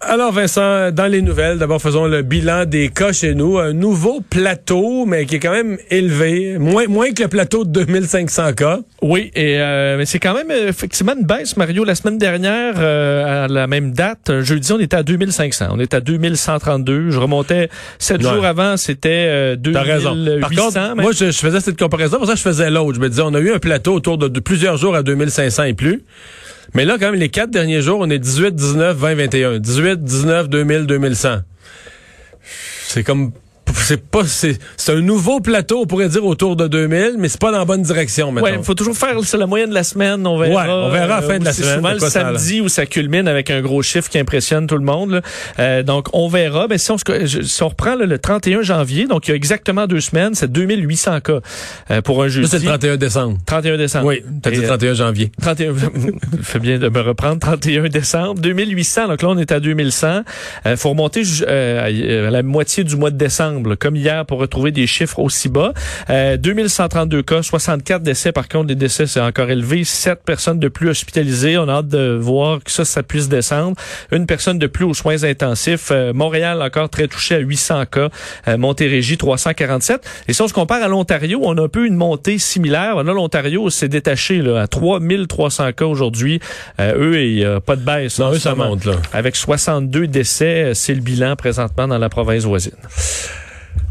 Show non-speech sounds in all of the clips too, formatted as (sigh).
Alors Vincent, dans les nouvelles, d'abord faisons le bilan des cas chez nous. Un nouveau plateau, mais qui est quand même élevé, moins, moins que le plateau de 2500 cas. Oui, et euh, mais c'est quand même effectivement une baisse, Mario. La semaine dernière, euh, à la même date, jeudi, on était à 2500. On était à 2132. Je remontais sept jours avant, c'était euh, 2800. Par contre, moi, je, je, faisais cette comparaison, pour ça je faisais l'autre. Je me disais, on a eu un plateau autour de, de plusieurs jours à 2500 et plus. Mais là, quand même, les quatre derniers jours, on est 18, 19, 20, 21. 18, 19, 2000, 2100. C'est comme c'est pas c'est un nouveau plateau on pourrait dire autour de 2000 mais c'est pas dans la bonne direction maintenant. Ouais, faut toujours faire c'est la moyenne de la semaine, on verra. Ouais, on verra à la fin de la semaine. souvent le samedi où ça culmine avec un gros chiffre qui impressionne tout le monde. Euh, donc on verra ben si on, si on reprend le 31 janvier, donc il y a exactement deux semaines, c'est 2800 cas euh, pour un jeudi. c'est le 31 décembre. 31 décembre. Oui, t'as dit 31 janvier. 31 (laughs) fait bien de me reprendre 31 décembre 2800 donc là on est à 2100. Euh, faut remonter euh, à la moitié du mois de décembre comme hier pour retrouver des chiffres aussi bas. Euh, 2132 cas, 64 décès. Par contre, les décès, c'est encore élevé. 7 personnes de plus hospitalisées. On a hâte de voir que ça, ça puisse descendre. Une personne de plus aux soins intensifs. Euh, Montréal encore très touché à 800 cas. Euh, Montérégie, 347. Et si on se compare à l'Ontario, on a un peu une montée similaire. Là, l'Ontario s'est détaché là, à 3300 cas aujourd'hui. Euh, eux, il n'y a pas de baisse. Non, eux, ça monte. Là. Avec 62 décès, c'est le bilan présentement dans la province voisine.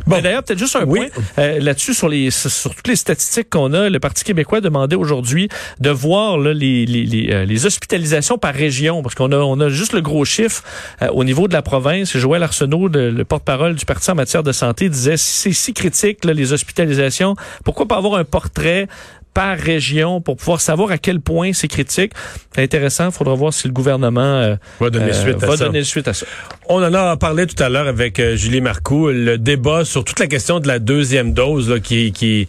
Bon. D'ailleurs, peut-être juste un point euh, là-dessus sur les sur toutes les statistiques qu'on a. Le Parti québécois demandait aujourd'hui de voir là, les, les, les, euh, les, hospitalisations par région, parce qu'on a on a juste le gros chiffre euh, au niveau de la province. Joël Arsenault, le, le porte-parole du parti en matière de santé, disait c'est si critique là, les hospitalisations. Pourquoi pas avoir un portrait par région pour pouvoir savoir à quel point c'est critique. C'est intéressant. Il faudra voir si le gouvernement euh, va, donner, euh, suite, va à donner suite à ça. On en a parlé tout à l'heure avec euh, Julie Marcoux, le débat sur toute la question de la deuxième dose là, qui, qui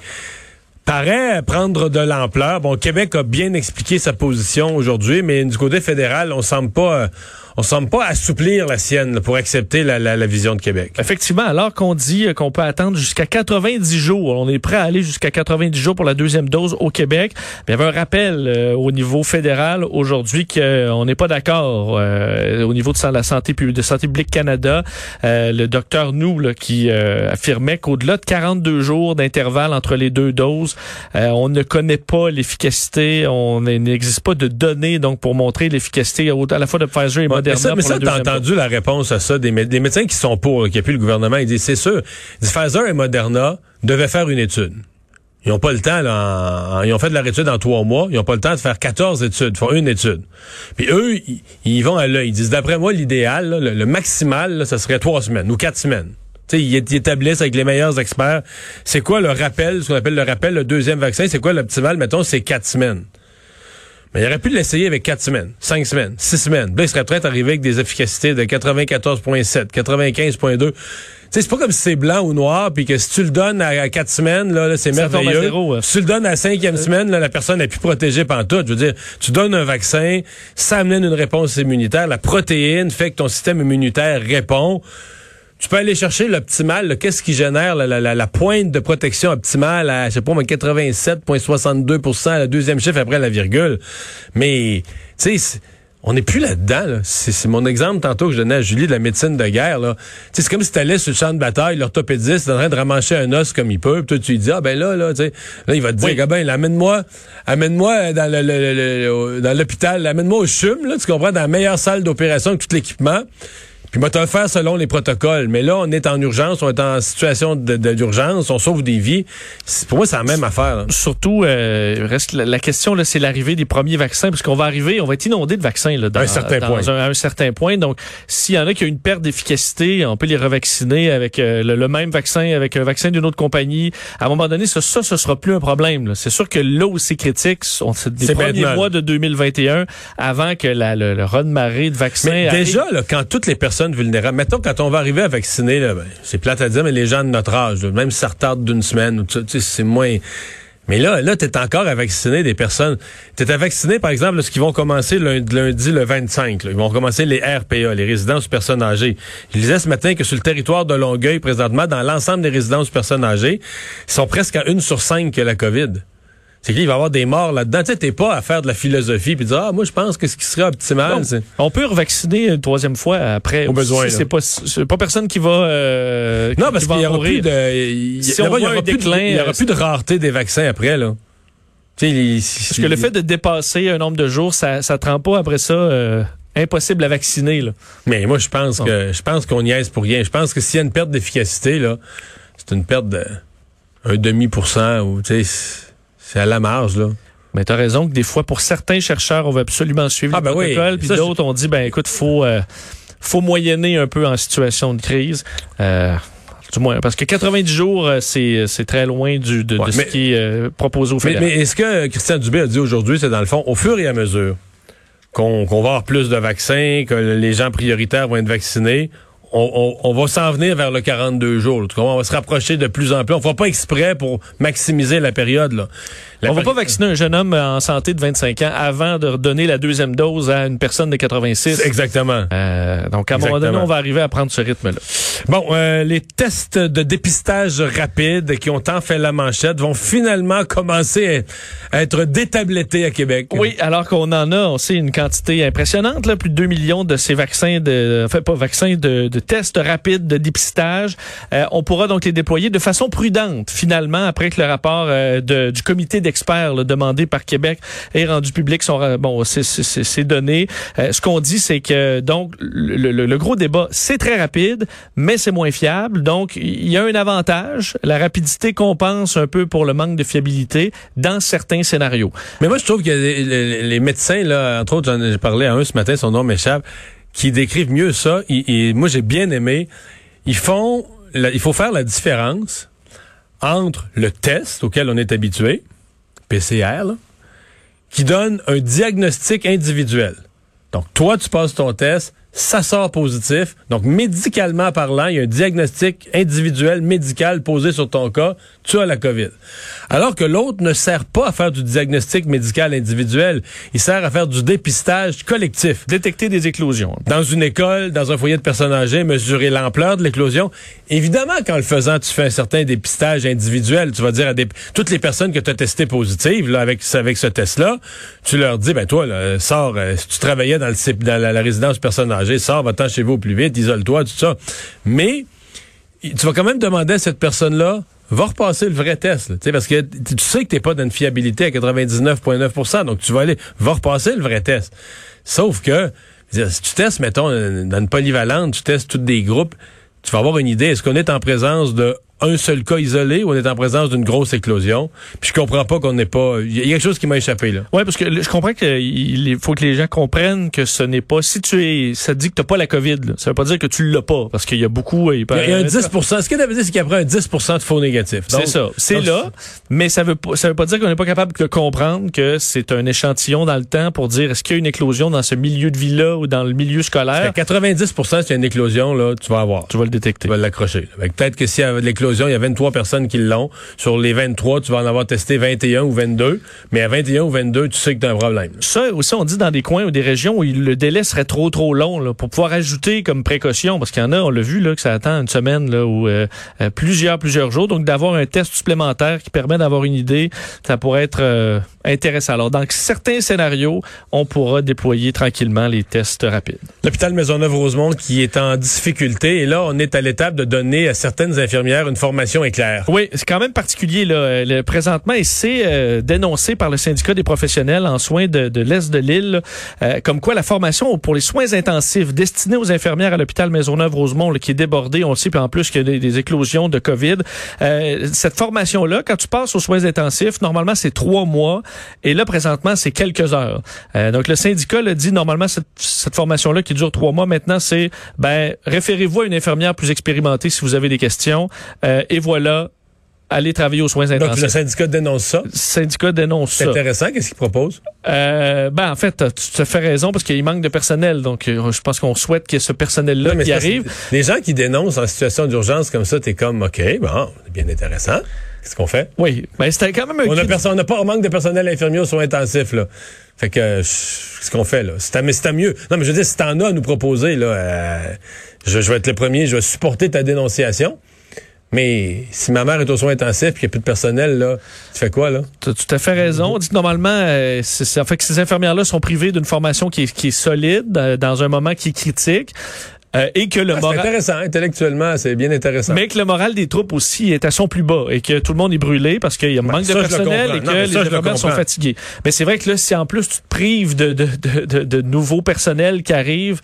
paraît prendre de l'ampleur. Bon, Québec a bien expliqué sa position aujourd'hui, mais du côté fédéral, on semble pas on semble pas assouplir la sienne là, pour accepter la, la, la, vision de Québec. Effectivement, alors qu'on dit qu'on peut attendre jusqu'à 90 jours, on est prêt à aller jusqu'à 90 jours pour la deuxième dose au Québec. Mais il y avait un rappel euh, au niveau fédéral aujourd'hui qu'on n'est pas d'accord euh, au niveau de la santé publique, de Santé publique Canada. Euh, le docteur Nou là, qui affirmait qu'au-delà de 42 jours d'intervalle entre les deux doses, on ne connaît pas l'efficacité, on n'existe pas de données donc pour montrer l'efficacité à la fois de Pfizer et Moderna. Mais ça, mais ça t'as entendu la réponse à ça des, des médecins qui sont pour, qui appuient le gouvernement. Ils disent, c'est sûr, Pfizer et Moderna devaient faire une étude. Ils n'ont pas le temps, là, en, ils ont fait de leur étude en trois mois, ils n'ont pas le temps de faire 14 études, ils font une étude. Puis eux, ils, ils vont à l'œil. Ils disent, d'après moi, l'idéal, le, le, maximal, là, ça serait trois semaines ou quatre semaines. T'sais, ils établissent avec les meilleurs experts. C'est quoi le rappel, ce qu'on appelle le rappel, le deuxième vaccin, c'est quoi l'optimal? Mettons, c'est quatre semaines. Mais il aurait pu l'essayer avec 4 semaines, 5 semaines, 6 semaines. Là, il serait prêt à arriver avec des efficacités de 94,7, 95,2. c'est pas comme si c'est blanc ou noir, puis que si tu le donnes à 4 semaines, là, là c'est merveilleux. Zéro, ouais. Si tu le donnes à la cinquième euh. semaine, là, la personne n'est plus protégée par tout. Je veux dire, tu donnes un vaccin, ça amène une réponse immunitaire. La protéine fait que ton système immunitaire répond tu peux aller chercher l'optimal. Qu'est-ce qui génère la, la, la, pointe de protection optimale à, je sais pas, 87,62 à la deuxième chiffre après la virgule. Mais, tu sais, on n'est plus là-dedans. Là. C'est mon exemple tantôt que je donnais à Julie de la médecine de guerre. C'est comme si tu allais sur le champ de bataille, l'orthopédiste est en train de ramancher un os comme il peut. Puis toi, tu lui dis, ah ben là, là, tu sais, là, il va te dire, oui. ben, amène-moi, amène-moi dans le, le, le, dans l'hôpital, amène-moi au CHUM, là, tu comprends, dans la meilleure salle d'opération avec tout l'équipement. Puis va te le faire selon les protocoles. Mais là, on est en urgence, on est en situation d'urgence, on sauve des vies. Pour moi, c'est la même affaire. Là. Surtout, euh, reste la, la question, là, c'est l'arrivée des premiers vaccins, parce qu'on va arriver, on va être inondé de vaccins là, dans, un certain dans point. Un, à un certain point. Donc, s'il y en a qui ont une perte d'efficacité, on peut les revacciner avec euh, le, le, même vaccin, avec un vaccin d'une autre compagnie. À un moment donné, ça, ça, ce sera plus un problème. C'est sûr que là où c'est critique, c'est des premiers mois de 2021, avant que la, le, le ron de marée de vaccins... Mais déjà, là, quand toutes les personnes vulnérables. Mettons, quand on va arriver à vacciner, ben, c'est plate à dire, mais les gens de notre âge, même si ça retarde d'une semaine, c'est moins... Mais là, là, t'es encore à vacciner des personnes. T'es à vacciner, par exemple, ce qui vont commencer lundi, le 25. Là. Ils vont commencer les RPA, les résidences personnes âgées. Je disais ce matin que sur le territoire de Longueuil, présentement, dans l'ensemble des résidences personnes âgées, ils sont presque à une sur cinq que la COVID. C'est qu'il va y avoir des morts là-dedans. Tu sais, t'es pas à faire de la philosophie puis dire, ah, moi, je pense que ce qui serait optimal, c'est... On peut revacciner une troisième fois après. Au besoin, C'est pas, pas personne qui va, euh, Non, qui parce qu'il y en aura plus mourir. de, il y, Si on là-bas, il y voit aura un plus de- déclin, il y aura euh, plus de rareté des vaccins après, là. Il- Parce que le fait de dépasser un nombre de jours, ça, ça te rend pas après ça euh, impossible à vacciner. Là. Mais moi, je pense que je pense qu'on niaise pour rien. Je pense que s'il y a une perte d'efficacité, là, c'est une perte de un demi pour cent ou tu sais, c'est- à la marge, là. Mais tu as raison que des fois, pour certains chercheurs, on va absolument suivre Ah, le ben oui. puis d'autres, on dit, ben écoute, faut, euh, faut moyenner un peu en situation de crise. Euh, du moins, parce que 90 jours, euh, c'est c'est très loin du, de, de ce mais- qui est euh, proposé au Mais, fédéral. mais est-ce que Christian Dubé a dit aujourd'hui, c'est dans le fond, au fur et à mesure qu'on qu'on va avoir plus de vaccins, que les gens prioritaires vont être vaccinés, on, va s'en venir vers le 42 jours. là. Tu comprends? On va se rapprocher de plus en plus. On ne fera pas exprès pour maximiser la période. Là. La on va péri- pas vacciner un jeune homme en santé de 25 ans avant de redonner la deuxième dose à une personne de 86. Exactement. Euh, donc, à un moment donné, on va arriver à prendre ce rythme-là. Bon, euh, les tests de dépistage rapide qui ont tant fait la manchette vont finalement commencer à être détablettés à Québec. Oui, alors qu'on en a, on sait, une quantité impressionnante, là, plus de 2 millions de ces vaccins, de, enfin pas vaccins, de, de tests rapides de dépistage. Euh, on pourra donc les déployer de façon prudente, finalement, après que le rapport euh, de- du comité d'experts là, demandé par Québec est rendu public. Son, ra- bon, c'est- c'est c'est- c'est donné. Euh, ce qu'on dit, c'est que donc le, le- le gros débat, c'est très rapide, mais c'est moins fiable. Donc, il y a un avantage. La rapidité compense un peu pour le manque de fiabilité dans certains scénarios. Mais moi, je trouve que les, médecins, là, entre autres, j'en ai parlé à un ce matin, son nom m'échappe, qui décrivent mieux ça. Ils- moi, j'ai bien aimé. Ils font, il faut faire la différence entre le test auquel on est habitué, PCR, qui donne un diagnostic individuel. Donc, toi, tu passes ton test, ça sort positif. Donc, médicalement parlant, il y a un diagnostic individuel, médical posé sur ton cas, tu as la COVID. Alors que l'autre ne sert pas à faire du diagnostic médical individuel, il sert à faire du dépistage collectif. Détecter des éclosions. Dans une école, dans un foyer de personnes âgées, mesurer l'ampleur de l'éclosion. Évidemment, qu'en le faisant, tu fais un certain dépistage individuel. Tu vas dire à des, toutes les personnes que tu as testées positives, là, avec, avec ce test-là, tu leur dis, ben toi, là, sors, euh, si tu travaillais dans, le, dans la, la résidence personnes sors, va-t'en chez vous plus vite, isole-toi, tout ça. Mais, tu vas quand même demander à cette personne-là, va repasser le vrai test, parce que tu sais que t'es pas dans une fiabilité à 99,9% donc tu vas aller, va repasser le vrai test. Sauf que, si tu testes, mettons, dans une polyvalente, tu testes tous des groupes, tu vas avoir une idée, est-ce qu'on est en présence de un seul cas isolé ou on est en présence d'une grosse éclosion? Puis je comprends pas qu'on n'est pas... Il y a quelque chose qui m'a échappé, là. Oui, parce que je comprends qu'il faut que les gens comprennent que ce n'est pas... Si tu es... Ça te dit que tu n'as pas la COVID, là. ça veut pas dire que tu l'as pas, parce qu'il y a beaucoup... Il, peut- Il y a, il y a un 10 Ce que veut dire, c'est qu'il y a un 10% de faux négatifs. C'est ça. C'est là, mais ça veut pas, ça veut pas dire qu'on n'est pas capable de comprendre que c'est un échantillon dans le temps pour dire est-ce qu'il y a une éclosion dans ce milieu de vie-là ou dans le milieu scolaire? À 90 s'il y a une éclosion, là, tu vas avoir. Tu vas le détecter. Tu vas l'accrocher. là. Peut-être que s'il y avait de l'éclosion, il y a 23 personnes qui l'ont. Sur les 23, tu vas en avoir testé 21 ou 22. Mais à 21 ou 22, tu sais que tu as un problème. Ça aussi, on dit dans des coins ou des régions où le délai serait trop trop long là, pour pouvoir ajouter comme précaution, parce qu'il y en a, on l'a vu là, que ça attend une semaine là, ou euh, euh, plusieurs plusieurs jours. Donc d'avoir un test supplémentaire qui permet d'avoir une idée, ça pourrait être euh, intéressant. Alors dans certains scénarios, on pourra déployer tranquillement les tests rapides. L'hôpital Maisonneuve-Rosemont qui est en difficulté. Et là, on est à l'étape de donner à certaines infirmières une formation. Oui, c'est quand même particulier là. Euh, Le, présentement, et c'est euh, dénoncé par le syndicat des professionnels en soins de, l'est de l'île, euh, comme quoi la formation pour les soins intensifs destinés aux infirmières à l'hôpital Maisonneuve-Rosemont, qui est débordé, on le sait, puis en plus qu'il y a des, des éclosions de COVID. Euh, cette formation-là, quand tu passes aux soins intensifs, normalement c'est trois mois, et là présentement c'est quelques heures. Euh, donc le syndicat le dit normalement cette, cette formation-là qui dure trois mois, maintenant c'est ben référez-vous à une infirmière plus expérimentée si vous avez des questions, Euh, et voilà aller travailler aux soins Donc, intensifs. le syndicat dénonce ça? Le syndicat dénonce C'est ça. intéressant. Qu'est-ce qu'il propose? Euh, ben en fait, tu te fais raison parce qu'il manque de personnel. Donc, euh, je pense qu'on souhaite qu'il y ait ce personnel-là qui c'est arrive. Les gens qui dénoncent en situation d'urgence comme ça, t'es comme, OK, bon, c'est bien intéressant. Qu'est-ce qu'on fait? Oui, mais c'était quand même un On n'a pas, on manque de personnel infirmier aux soins intensifs, là. Fait que, euh, qu'est-ce qu'on fait, là? C'est à, c'est mieux. Non, mais je veux dire, si t'en as à nous proposer, là, euh, je, je vais être le premier, je vais supporter ta dénonciation. Mais si ma mère est aux soins intensifs et qu'il n'y a plus de personnel, là, tu fais quoi, là? Tu as tout à fait raison. On dit que normalement, euh, c'est, en fait que ces infirmières-là sont privées d'une formation qui est, qui est solide euh, dans un moment qui est critique. Euh, et que le Ah, moral C'est intéressant, intellectuellement, c'est bien intéressant. mais que le moral des troupes aussi est à son plus bas et que tout le monde est brûlé parce qu'il y a manque ça, de le personnel et que Non, les ça, le infirmières sont fatigués. Mais c'est vrai que là, si en plus tu te prives de, de, de, de, de nouveaux personnels qui arrivent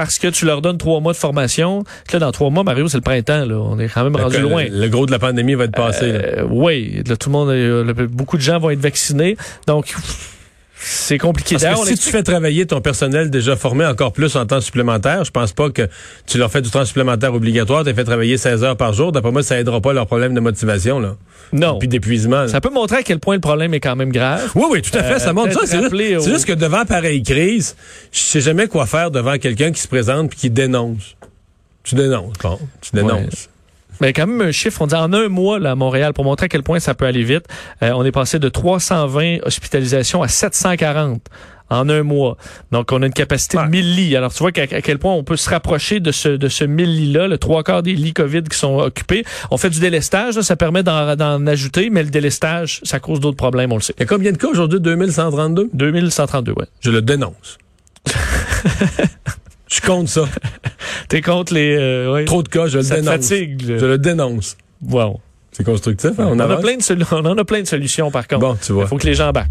parce que tu leur donnes trois mois de formation, là, dans trois mois, Mario, c'est le printemps. Là. On est quand même rendu Le- loin. Le, gros de la pandémie va être passé. là. Euh, oui, là, tout le monde, euh, beaucoup de gens vont être vaccinés. Donc, c'est compliqué. Parce que si explique- tu fais travailler ton personnel déjà formé encore plus en temps supplémentaire, je pense pas que tu leur fais du temps supplémentaire obligatoire, tu les fais travailler 16 heures par jour. D'après moi, ça aidera pas leur problème de motivation, là. non. Puis d'épuisement. Ça peut montrer à quel point le problème est quand même grave. Oui, oui, tout à fait. ça Euh, montre ça. C'est juste, au- juste que devant pareille crise, je sais jamais quoi faire devant quelqu'un qui se présente puis qui dénonce. Tu dénonces, bon, tu dénonces. Mais quand même un chiffre, on dit en un mois là, à Montréal, pour montrer à quel point ça peut aller vite, euh, on est passé de 320 hospitalisations à 740 en un mois. Donc, on a une capacité Ouais. de 1000 lits. Alors, tu vois qu'à à quel point on peut se rapprocher de ce, de ce 1000 lits-là, le trois quarts des lits COVID qui sont occupés. On fait du délestage, là, ça permet d'en d'en ajouter, mais le délestage, ça cause d'autres problèmes, on le sait. Il y a combien de cas aujourd'hui? 2132? 2132, ouais. Je le dénonce. (laughs) je compte ça. (laughs) T'es contre les... euh, ouais. Trop de cas, je le ça dénonce. fatigue. Je le dénonce. Wow. C'est constructif, hein? On, a plein de (laughs) on en a plein de solutions, par contre. Bon, tu vois. Il faut que les gens embarquent.